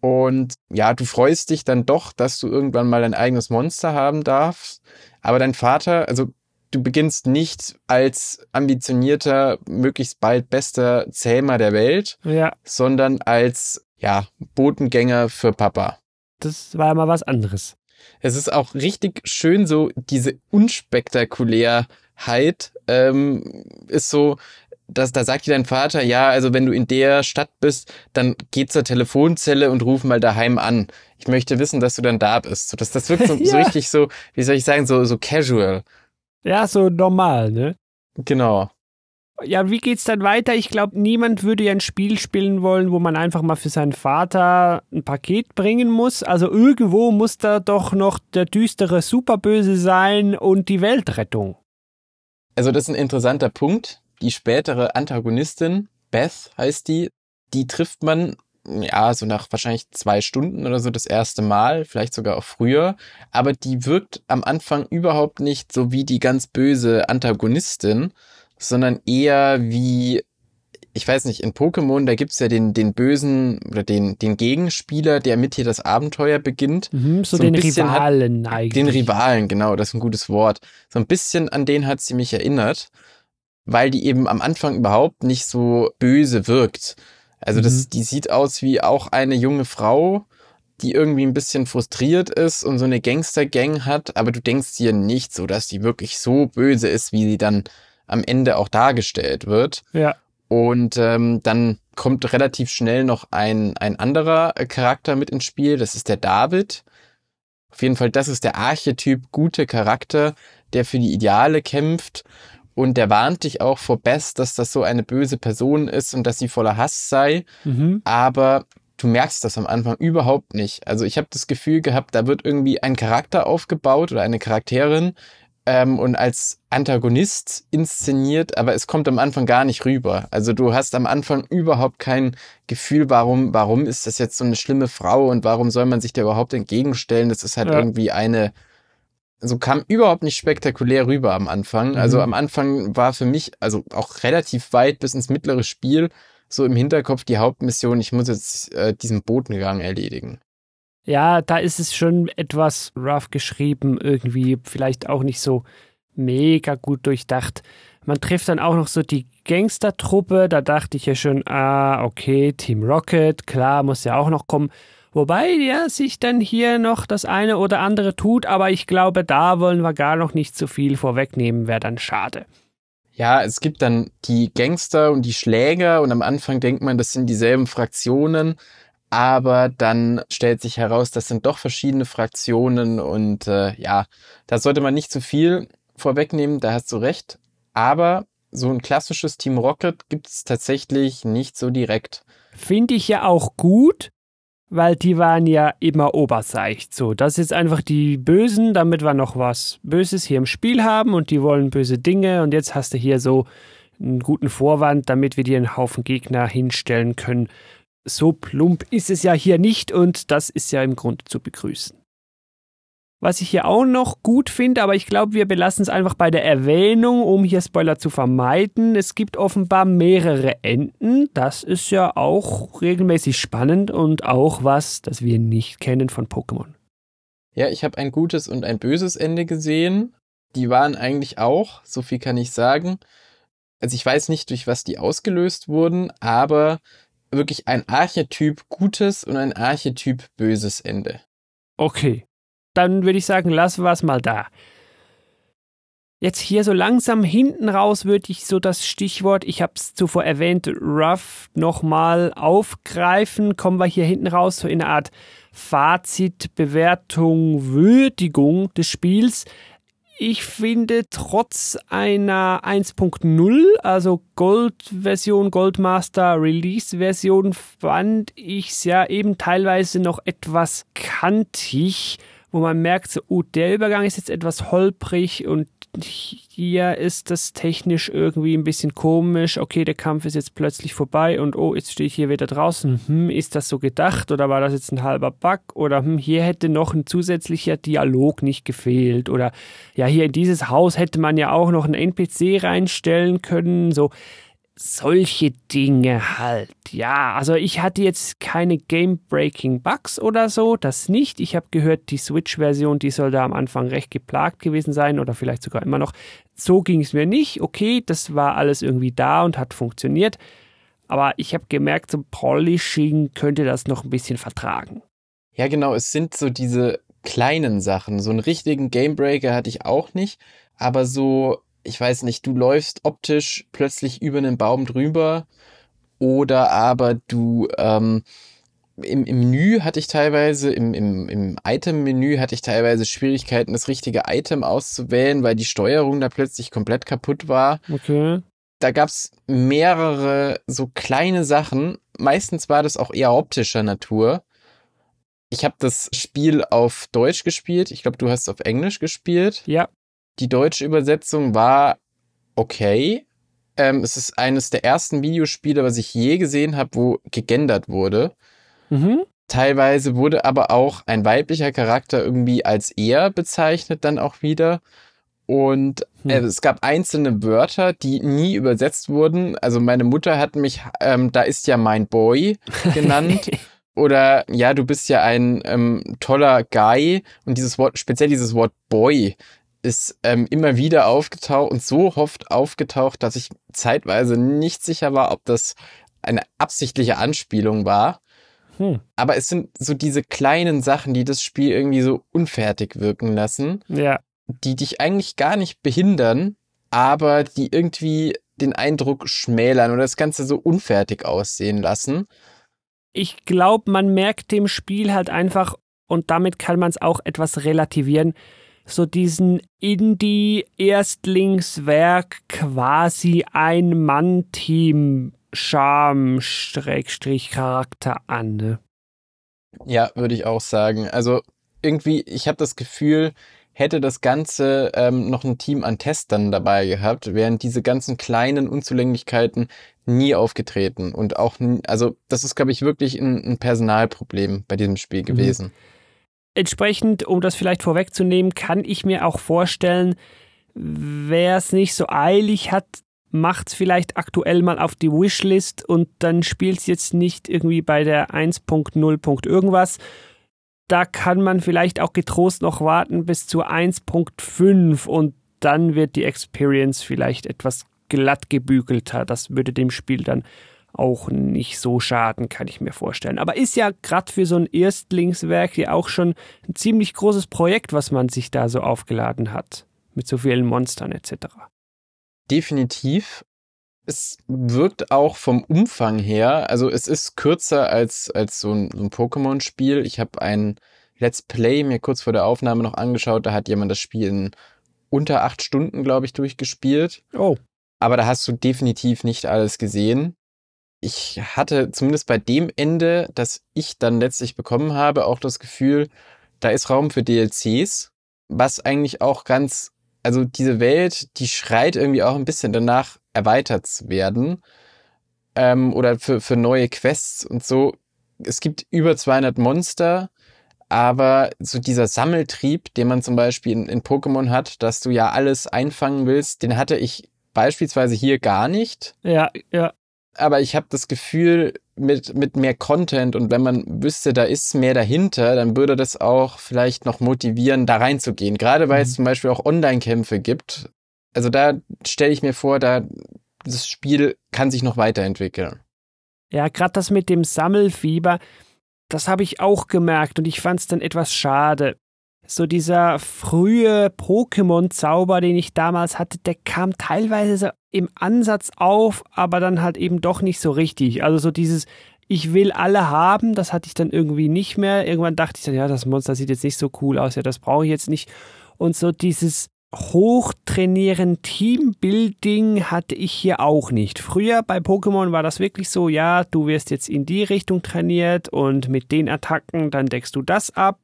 Und ja, du freust dich dann doch, dass du irgendwann mal ein eigenes Monster haben darfst. Aber dein Vater, also du beginnst nicht als ambitionierter, möglichst bald bester Zähmer der Welt, Ja, sondern als, ja, Botengänger für Papa. das war mal was anderes. Es ist auch richtig schön, so diese Unspektakulärheit ähm, ist so, dass da sagt dir dein Vater, ja, also wenn du in der Stadt bist, dann geh zur Telefonzelle und ruf mal daheim an. Ich möchte wissen, dass du dann da bist. So, das, das wirkt so, so Ja. richtig so, wie soll ich sagen, so, so casual. Ja, so normal, ne? Genau. Ja, wie geht's dann weiter? Ich glaube, niemand würde ja ein Spiel spielen wollen, wo man einfach mal für seinen Vater ein Paket bringen muss. Also irgendwo muss da doch noch der düstere Superböse sein und die Weltrettung. Also das ist ein interessanter Punkt. Die spätere Antagonistin, Beth heißt die, die trifft man ja so nach wahrscheinlich zwei Stunden oder so das erste Mal, vielleicht sogar auch früher. Aber die wirkt am Anfang überhaupt nicht so wie die ganz böse Antagonistin, sondern eher wie ich weiß nicht, in Pokémon, da gibt's ja den, den bösen oder den, den Gegenspieler, der mit hier das Abenteuer beginnt. Mhm, so, So den bisschen hat- Rivalen eigentlich. Den Rivalen, genau, das ist ein gutes Wort. So ein bisschen an den hat sie mich erinnert, weil die eben am Anfang überhaupt nicht so böse wirkt. Also das, Mhm. die sieht aus wie auch eine junge Frau, die irgendwie ein bisschen frustriert ist und so eine Gangster-Gang hat, aber du denkst dir nicht so, dass die wirklich so böse ist, wie sie dann am Ende auch dargestellt wird. Ja. Und ähm, dann kommt relativ schnell noch ein, ein anderer Charakter mit ins Spiel, das ist der David. Auf jeden Fall, das ist der Archetyp gute Charakter, der für die Ideale kämpft. Und der warnt dich auch vor Bess, dass das so eine böse Person ist und dass sie voller Hass sei. Mhm. Aber du merkst das am Anfang überhaupt nicht. Also ich habe das Gefühl gehabt, da wird irgendwie ein Charakter aufgebaut oder eine Charakterin ähm, und als Antagonist inszeniert, aber es kommt am Anfang gar nicht rüber. Also du hast am Anfang überhaupt kein Gefühl, warum, warum ist das jetzt so eine schlimme Frau und warum soll man sich da überhaupt entgegenstellen? Das ist halt Ja. irgendwie eine, so kam überhaupt nicht spektakulär rüber am Anfang. Also Mhm. am Anfang war für mich, also auch relativ weit bis ins mittlere Spiel, so im Hinterkopf die Hauptmission, ich muss jetzt äh, diesen Botengang erledigen. Ja, da ist es schon etwas rough geschrieben, irgendwie vielleicht auch nicht so mega gut durchdacht. Man trifft dann auch noch so die Gangstertruppe, da dachte ich ja schon, ah, okay, Team Rocket, klar, muss ja auch noch kommen. Wobei ja sich dann hier noch das eine oder andere tut, aber ich glaube, da wollen wir gar noch nicht so viel vorwegnehmen, wäre dann schade. Ja, es gibt dann die Gangster und die Schläger und am Anfang denkt man, das sind dieselben Fraktionen, aber dann stellt sich heraus, das sind doch verschiedene Fraktionen und äh, ja, da sollte man nicht zu viel vorwegnehmen, da hast du recht, aber so ein klassisches Team Rocket gibt es tatsächlich nicht so direkt. Finde ich ja auch gut, weil die waren ja immer oberseicht. So, das ist einfach die Bösen, damit wir noch was Böses hier im Spiel haben und die wollen böse Dinge und jetzt hast du hier so einen guten Vorwand, damit wir dir einen Haufen Gegner hinstellen können. So plump ist es ja hier nicht und das ist ja im Grunde zu begrüßen. Was ich hier auch noch gut finde, aber ich glaube, wir belassen es einfach bei der Erwähnung, um hier Spoiler zu vermeiden. Es gibt offenbar mehrere Enden. Das ist ja auch regelmäßig spannend und auch was, das wir nicht kennen von Pokémon. Ja, ich habe ein gutes und ein böses Ende gesehen. Die waren eigentlich auch, so viel kann ich sagen. Also ich weiß nicht, durch was die ausgelöst wurden, aber wirklich ein Archetyp gutes und ein Archetyp böses Ende. Okay. Dann würde ich sagen, lassen wir es mal da. jetzt hier so langsam hinten raus würde ich so das Stichwort, ich habe es zuvor erwähnt, rough nochmal aufgreifen. Kommen wir hier hinten raus so in eine Art Fazit, Bewertung, Würdigung des Spiels. Ich finde, trotz einer 1.0, also Gold-Version, Goldmaster Release-Version, fand ich es ja eben teilweise noch etwas kantig, wo man merkt, so, oh, der Übergang ist jetzt etwas holprig und hier ist das technisch irgendwie ein bisschen komisch. Okay, der Kampf ist jetzt plötzlich vorbei und oh, jetzt stehe ich hier wieder draußen. Hm, ist das so gedacht oder war das jetzt ein halber Bug? Oder hm, hier hätte noch ein zusätzlicher Dialog nicht gefehlt. Oder ja, hier in dieses Haus hätte man ja auch noch einen NPC reinstellen können. So, solche Dinge halt. Ja, also ich hatte jetzt keine Game-Breaking Bugs oder so, das nicht. Ich habe gehört, die Switch-Version, die soll da am Anfang recht geplagt gewesen sein oder vielleicht sogar immer noch. So ging es mir nicht. Okay, das war alles irgendwie da und hat funktioniert. Aber ich habe gemerkt, zum Polishing könnte das noch ein bisschen vertragen. Ja, genau, es sind so diese kleinen Sachen. So einen richtigen Gamebreaker hatte ich auch nicht, aber so ich weiß nicht, du läufst optisch plötzlich über einen Baum drüber oder aber du ähm, im, im Menü hatte ich teilweise, im, im, im Item-Menü hatte ich teilweise Schwierigkeiten, das richtige Item auszuwählen, weil die Steuerung da plötzlich komplett kaputt war. Okay. Da gab's mehrere so kleine Sachen. Meistens war das auch eher optischer Natur. Ich habe das Spiel auf Deutsch gespielt. Ich glaube, du hast auf Englisch gespielt. Ja. Die deutsche Übersetzung war okay. Ähm, es ist eines der ersten Videospiele, was ich je gesehen habe, wo gegendert wurde. Mhm. Teilweise wurde aber auch ein weiblicher Charakter irgendwie als er bezeichnet, dann auch wieder. Und äh, hm. es gab einzelne Wörter, die nie übersetzt wurden. Also meine Mutter hat mich, ähm, da ist ja mein Boy genannt. Oder ja, du bist ja ein ähm, toller Guy. Und dieses Wort, speziell dieses Wort Boy, ist ähm, immer wieder aufgetaucht und so oft aufgetaucht, dass ich zeitweise nicht sicher war, ob das eine absichtliche Anspielung war. Hm. Aber es sind so diese kleinen Sachen, die das Spiel irgendwie so unfertig wirken lassen, ja. die dich eigentlich gar nicht behindern, aber die irgendwie den Eindruck schmälern oder das Ganze so unfertig aussehen lassen. Ich glaube, man merkt dem Spiel halt einfach, und damit kann man es auch etwas relativieren, so diesen Indie-Erstlingswerk quasi ein Mann-Team Charme-Charakter an. Ne? Ja, würde ich auch sagen. Also irgendwie, ich habe das Gefühl, hätte das Ganze ähm, noch ein Team an Testern dabei gehabt, wären diese ganzen kleinen Unzulänglichkeiten nie aufgetreten. Und auch, also das ist, glaube ich, wirklich ein, ein, Personalproblem bei diesem Spiel mhm. gewesen. Mhm. Entsprechend, um das vielleicht vorwegzunehmen, kann ich mir auch vorstellen, wer es nicht so eilig hat, macht es vielleicht aktuell mal auf die Wishlist und dann spielt es jetzt nicht irgendwie bei der 1.0. irgendwas. Da kann man vielleicht auch getrost noch warten bis zur 1.5 und dann wird die Experience vielleicht etwas glatt gebügelter. Das würde dem Spiel dann auch nicht so schaden, kann ich mir vorstellen. Aber ist ja gerade für so ein Erstlingswerk ja auch schon ein ziemlich großes Projekt, was man sich da so aufgeladen hat. Mit so vielen Monstern etc. Definitiv. Es wirkt auch vom Umfang her, also es ist kürzer als, als so ein, so ein Pokémon-Spiel. Ich habe ein Let's Play mir kurz vor der Aufnahme noch angeschaut, da hat jemand das Spiel in unter acht Stunden, glaube ich, durchgespielt. Oh. Aber da hast du definitiv nicht alles gesehen ich hatte zumindest bei dem Ende, das ich dann letztlich bekommen habe, auch das Gefühl, da ist Raum für DLCs, was eigentlich auch ganz, also diese Welt, die schreit irgendwie auch ein bisschen danach, erweitert zu werden. Ähm, oder für, für neue Quests und so. Es gibt über 200 Monster, aber so dieser Sammeltrieb, den man zum Beispiel in, in Pokémon hat, dass du ja alles einfangen willst, den hatte ich beispielsweise hier gar nicht. Ja, ja aber ich habe das Gefühl, mit, mit mehr Content und wenn man wüsste, da ist mehr dahinter, dann würde das auch vielleicht noch motivieren, da reinzugehen. Gerade weil mhm. es zum Beispiel auch Online-Kämpfe gibt. Also da stelle ich mir vor, da das Spiel kann sich noch weiterentwickeln. Ja, gerade das mit dem Sammelfieber, das habe ich auch gemerkt und ich fand es dann etwas schade. So dieser frühe Pokémon-Zauber, den ich damals hatte, der kam teilweise so im Ansatz auf, aber dann halt eben doch nicht so richtig. Also so dieses, ich will alle haben, das hatte ich dann irgendwie nicht mehr. Irgendwann dachte ich dann, ja, das Monster sieht jetzt nicht so cool aus, ja, das brauche ich jetzt nicht. Und so dieses Hochtrainieren, Teambuilding hatte ich hier auch nicht. Früher bei Pokémon war das wirklich so, ja, du wirst jetzt in die Richtung trainiert und mit den Attacken, dann deckst du das ab.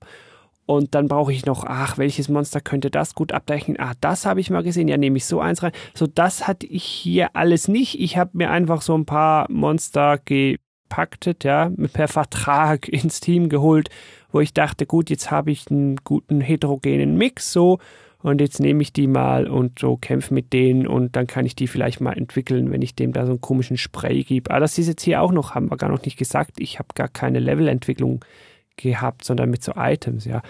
Und dann brauche ich noch, ach, welches Monster könnte das gut abdecken? Ah, das habe ich mal gesehen, ja, nehme ich so eins rein. So, das hatte ich hier alles nicht. Ich habe mir einfach so ein paar Monster gepackt, ja, per Vertrag ins Team geholt, wo ich dachte, gut, jetzt habe ich einen guten heterogenen Mix, so und jetzt nehme ich die mal und so kämpfe mit denen und dann kann ich die vielleicht mal entwickeln, wenn ich dem da so einen komischen Spray gebe. Aber das ist jetzt hier auch noch, haben wir gar noch nicht gesagt. Ich habe gar keine Levelentwicklung gehabt, sondern mit so Items, ja.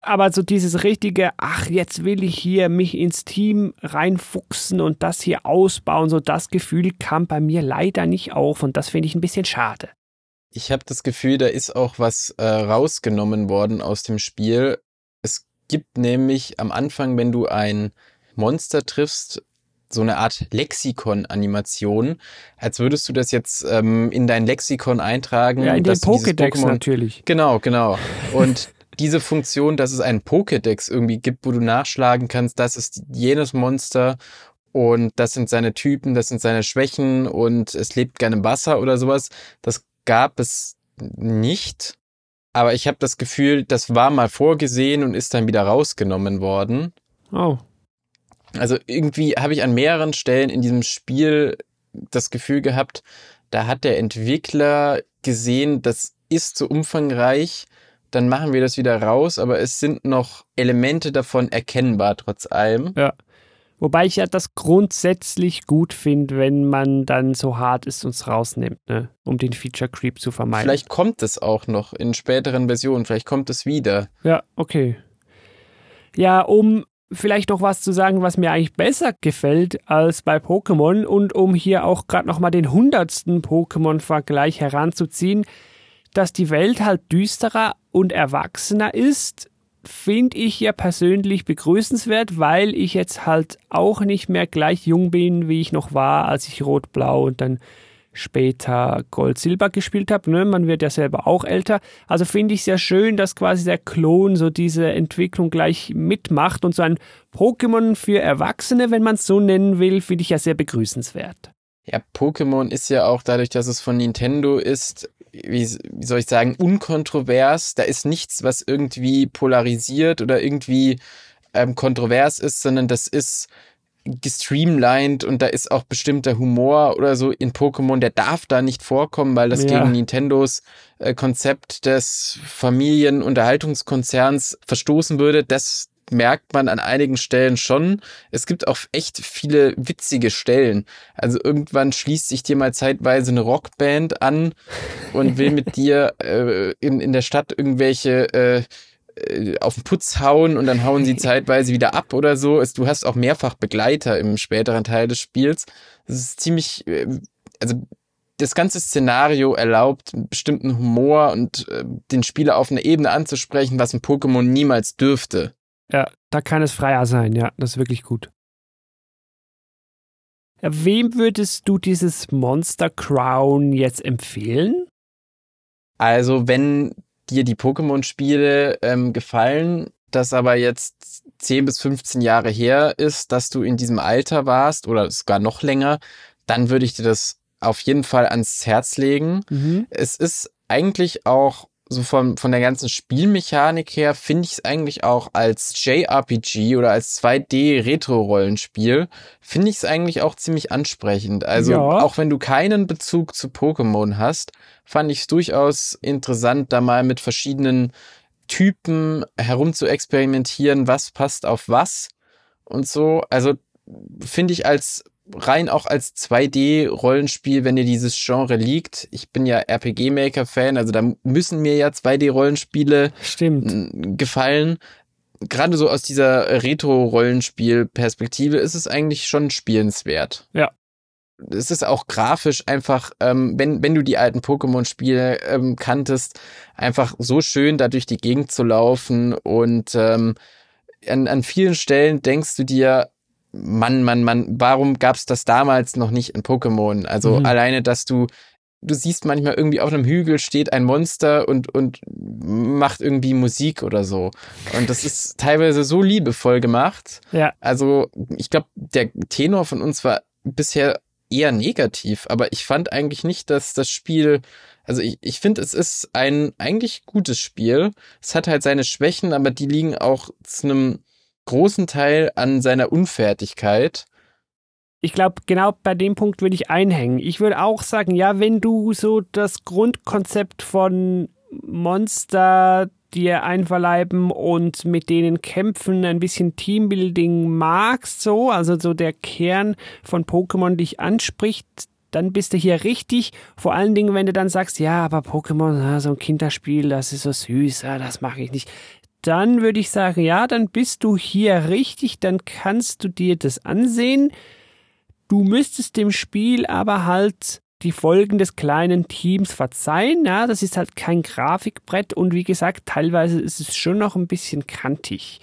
Aber so dieses richtige, ach, jetzt will ich hier mich ins Team reinfuchsen und das hier ausbauen, so das Gefühl kam bei mir leider nicht auf und das finde ich ein bisschen schade. Ich habe das Gefühl, da ist auch was äh, rausgenommen worden aus dem Spiel. Es gibt nämlich am Anfang, wenn du ein Monster triffst, so eine Art Lexikon-Animation, als würdest du das jetzt ähm, in dein Lexikon eintragen. Ja, in den Pokédex natürlich. Genau, genau. Und diese Funktion, dass es einen Pokédex irgendwie gibt, wo du nachschlagen kannst, das ist jenes Monster und das sind seine Typen, das sind seine Schwächen und es lebt gerne im Wasser oder sowas, das gab es nicht. Aber ich habe das Gefühl, das war mal vorgesehen und ist dann wieder rausgenommen worden. Oh. Also irgendwie habe ich an mehreren Stellen in diesem Spiel das Gefühl gehabt, da hat der Entwickler gesehen, das ist zu umfangreich, dann machen wir das wieder raus, aber es sind noch Elemente davon erkennbar trotz allem. Ja. Wobei ich ja das grundsätzlich gut finde, wenn man dann so hart ist und es rausnimmt, ne? um den Feature Creep zu vermeiden. Vielleicht kommt es auch noch in späteren Versionen, vielleicht kommt es wieder. Ja, okay. Ja, um vielleicht noch was zu sagen, was mir eigentlich besser gefällt als bei Pokémon. Und um hier auch gerade nochmal den hundertsten Pokémon-Vergleich heranzuziehen, dass die Welt halt düsterer und erwachsener ist finde ich ja persönlich begrüßenswert, weil ich jetzt halt auch nicht mehr gleich jung bin, wie ich noch war, als ich Rot-Blau und dann später Gold-Silber gespielt habe. Ne? Man wird ja selber auch älter. Also finde ich sehr schön, dass quasi der Klon so diese Entwicklung gleich mitmacht und so ein Pokémon für Erwachsene, wenn man es so nennen will, finde ich ja sehr begrüßenswert. Ja, Pokémon ist ja auch dadurch, dass es von Nintendo ist, wie, wie soll ich sagen, unkontrovers. Da ist nichts, was irgendwie polarisiert oder irgendwie ähm, kontrovers ist, sondern das ist gestreamlined und da ist auch bestimmter Humor oder so in Pokémon, der darf da nicht vorkommen, weil das ja. gegen Nintendos äh, Konzept des Familienunterhaltungskonzerns verstoßen würde. Das merkt man an einigen Stellen schon. Es gibt auch echt viele witzige Stellen. Also irgendwann schließt sich dir mal zeitweise eine Rockband an und will mit dir äh, in, in der Stadt irgendwelche äh, auf den Putz hauen und dann hauen sie zeitweise wieder ab oder so. Du hast auch mehrfach Begleiter im späteren Teil des Spiels. Das ist ziemlich, äh, also das ganze Szenario erlaubt bestimmten Humor und äh, den Spieler auf eine Ebene anzusprechen, was ein Pokémon niemals dürfte. Ja, da kann es freier sein, ja, das ist wirklich gut. Wem würdest du dieses Monster Crown jetzt empfehlen? Also, wenn dir die Pokémon-Spiele ähm, gefallen, das aber jetzt 10 bis 15 Jahre her ist, dass du in diesem Alter warst oder sogar noch länger, dann würde ich dir das auf jeden Fall ans Herz legen. Mhm. Es ist eigentlich auch so von, von der ganzen Spielmechanik her finde ich es eigentlich auch als JRPG oder als 2D-Retro-Rollenspiel, finde ich es eigentlich auch ziemlich ansprechend. Also ja. auch wenn du keinen Bezug zu Pokémon hast, fand ich es durchaus interessant, da mal mit verschiedenen Typen herum zu experimentieren, was passt auf was und so. Also finde ich als rein auch als 2D-Rollenspiel, wenn dir dieses Genre liegt. Ich bin ja RPG-Maker-Fan, also da müssen mir ja 2D-Rollenspiele gefallen. Gerade so aus dieser Retro-Rollenspiel-Perspektive ist es eigentlich schon spielenswert. Ja. es ist auch grafisch einfach, ähm, wenn, wenn du die alten Pokémon-Spiele ähm, kanntest, einfach so schön, da durch die Gegend zu laufen und ähm, an, an vielen Stellen denkst du dir, Mann, Mann, Mann, warum gab's das damals noch nicht in Pokémon? Also mhm. alleine, dass du du siehst manchmal irgendwie auf einem Hügel steht ein Monster und, und macht irgendwie Musik oder so. Und das ist teilweise so liebevoll gemacht. Ja. Also, ich glaube, der Tenor von uns war bisher eher negativ, aber ich fand eigentlich nicht, dass das Spiel, also ich, ich finde, es ist ein eigentlich gutes Spiel. Es hat halt seine Schwächen, aber die liegen auch zu einem großen Teil an seiner Unfertigkeit ich glaube, genau bei dem Punkt würde ich einhängen. Ich würde auch sagen, ja, wenn du so das Grundkonzept von Monster dir einverleiben und mit denen kämpfen, ein bisschen Teambuilding magst, so, also so der Kern von Pokémon dich anspricht, dann bist du hier richtig. Vor allen Dingen, wenn du dann sagst, ja, aber Pokémon, so ein Kinderspiel, das ist so süß, das mache ich nicht. Dann würde ich sagen, ja, dann bist du hier richtig, dann kannst du dir das ansehen. Du müsstest dem Spiel aber halt die Folgen des kleinen Teams verzeihen. Ja, das ist halt kein Grafikbrett und wie gesagt, teilweise ist es schon noch ein bisschen kantig.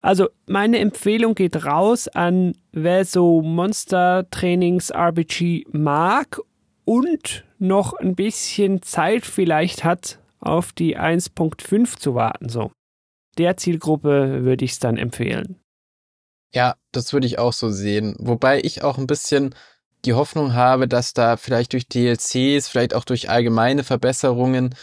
Also meine Empfehlung geht raus an wer so Monster Trainings RPG mag und noch ein bisschen Zeit vielleicht hat, auf die 1.5 zu warten. So. Der Zielgruppe würde ich es dann empfehlen. Ja, das würde ich auch so sehen. Wobei ich auch ein bisschen die Hoffnung habe, dass da vielleicht durch DLCs, vielleicht auch durch allgemeine Verbesserungen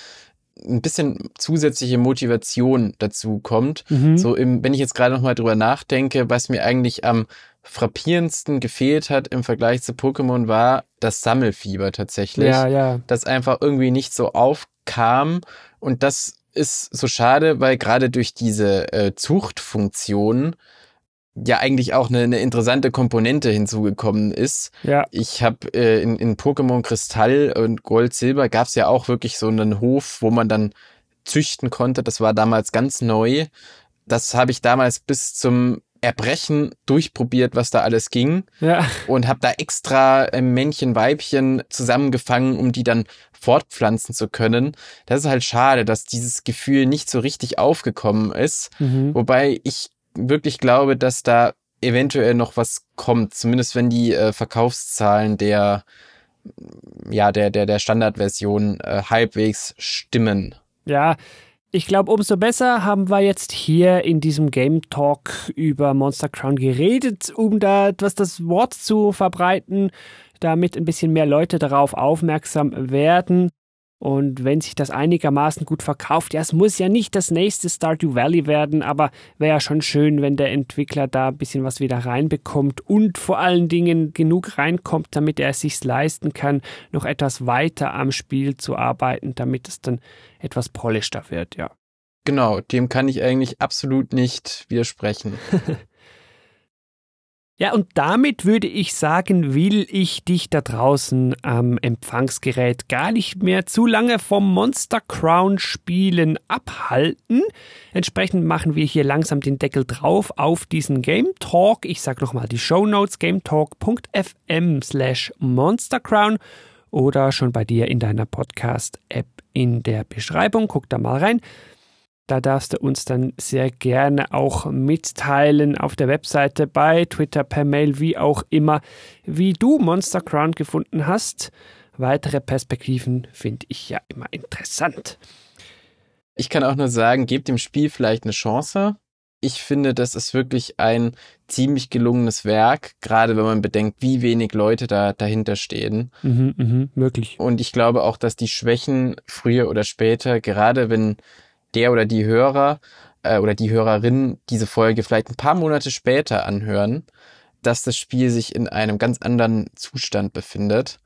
ein bisschen zusätzliche Motivation dazu kommt. Mhm. So im, wenn ich jetzt gerade nochmal drüber nachdenke, was mir eigentlich am frappierendsten gefehlt hat im Vergleich zu Pokémon war das Sammelfieber tatsächlich. Ja, ja. Das einfach irgendwie nicht so aufkam und das ist so schade, weil gerade durch diese äh, Zuchtfunktion ja eigentlich auch eine, eine interessante Komponente hinzugekommen ist. Ja. Ich habe äh, in, in Pokémon Kristall und Gold Silber gab es ja auch wirklich so einen Hof, wo man dann züchten konnte. Das war damals ganz neu. Das habe ich damals bis zum Erbrechen durchprobiert, was da alles ging. Ja. Und habe da extra äh, Männchen, Weibchen zusammengefangen, um die dann fortpflanzen zu können. Das ist halt schade, dass dieses Gefühl nicht so richtig aufgekommen ist. Mhm. Wobei ich wirklich glaube, dass da eventuell noch was kommt, zumindest wenn die äh, Verkaufszahlen der ja der der der Standardversion äh, halbwegs stimmen. Ja, ich glaube, umso besser haben wir jetzt hier in diesem Game Talk über Monster Crown geredet, um da etwas das Wort zu verbreiten, damit ein bisschen mehr Leute darauf aufmerksam werden. Und wenn sich das einigermaßen gut verkauft, ja, es muss ja nicht das nächste Stardew Valley werden, aber wäre ja schon schön, wenn der Entwickler da ein bisschen was wieder reinbekommt und vor allen Dingen genug reinkommt, damit er es sich leisten kann, noch etwas weiter am Spiel zu arbeiten, damit es dann etwas polischter wird, ja. Genau, dem kann ich eigentlich absolut nicht widersprechen. Ja, und damit würde ich sagen, will ich dich da draußen am Empfangsgerät gar nicht mehr zu lange vom Monster Crown Spielen abhalten. Entsprechend machen wir hier langsam den Deckel drauf auf diesen Game Talk. Ich sage nochmal die Show Notes gametalk.fm slash monstercrown oder schon bei dir in deiner Podcast-App in der Beschreibung. Guck da mal rein. Da darfst du uns dann sehr gerne auch mitteilen auf der Webseite, bei Twitter, per Mail, wie auch immer, wie du Monster Crown gefunden hast. Weitere Perspektiven finde ich ja immer interessant. Ich kann auch nur sagen, gebt dem Spiel vielleicht eine Chance. Ich finde, das ist wirklich ein ziemlich gelungenes Werk, gerade wenn man bedenkt, wie wenig Leute da dahinter stehen. Mhm, mh, wirklich. Und ich glaube auch, dass die Schwächen früher oder später, gerade wenn der oder die Hörer äh, oder die Hörerin diese Folge vielleicht ein paar Monate später anhören, dass das Spiel sich in einem ganz anderen Zustand befindet.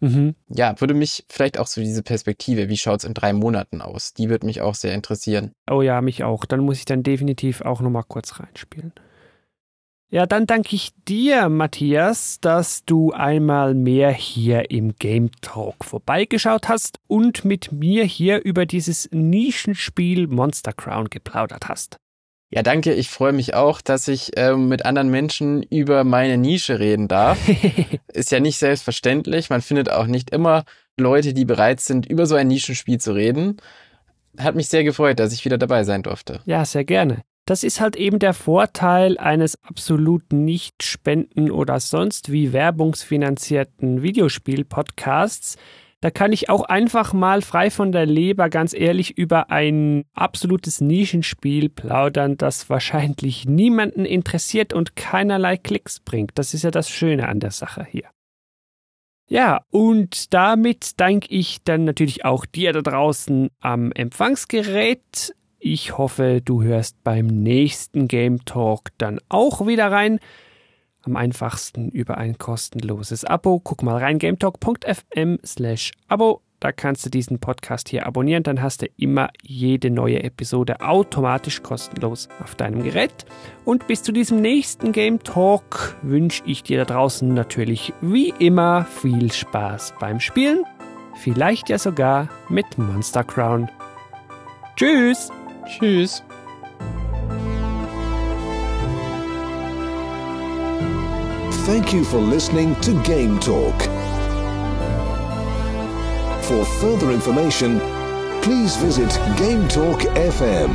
Mhm. Ja, würde mich vielleicht auch so diese Perspektive, wie schaut's in drei Monaten aus? Die würde mich auch sehr interessieren. Oh ja, mich auch. Dann muss ich dann definitiv auch nochmal kurz reinspielen. Ja, dann danke ich dir, Matthias, dass du einmal mehr hier im Game Talk vorbeigeschaut hast und mit mir hier über dieses Nischenspiel Monster Crown geplaudert hast. Ja, danke. Ich freue mich auch, dass ich ähm, mit anderen Menschen über meine Nische reden darf. Ist ja nicht selbstverständlich. Man findet auch nicht immer Leute, die bereit sind, über so ein Nischenspiel zu reden. Hat mich sehr gefreut, dass ich wieder dabei sein durfte. Ja, sehr gerne. Das ist halt eben der Vorteil eines absolut nicht spenden oder sonst wie werbungsfinanzierten Videospiel-Podcasts. Da kann ich auch einfach mal frei von der Leber ganz ehrlich über ein absolutes Nischenspiel plaudern, das wahrscheinlich niemanden interessiert und keinerlei Klicks bringt. Das ist ja das Schöne an der Sache hier. Ja, und damit danke ich dann natürlich auch dir da draußen am Empfangsgerät. Ich hoffe, du hörst beim nächsten Game Talk dann auch wieder rein. Am einfachsten über ein kostenloses Abo. Guck mal rein, gametalk.fm slash Abo. Da kannst du diesen Podcast hier abonnieren. Dann hast du immer jede neue Episode automatisch kostenlos auf deinem Gerät. Und bis zu diesem nächsten Game Talk wünsche ich dir da draußen natürlich wie immer viel Spaß beim Spielen. Vielleicht ja sogar mit Monster Crown. Tschüss! Tschüss. Thank you for listening to Game Talk. For further information, please visit Game Talk FM.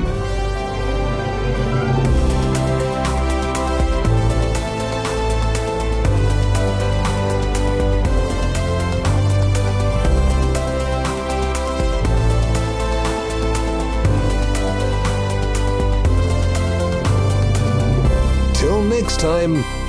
Next time.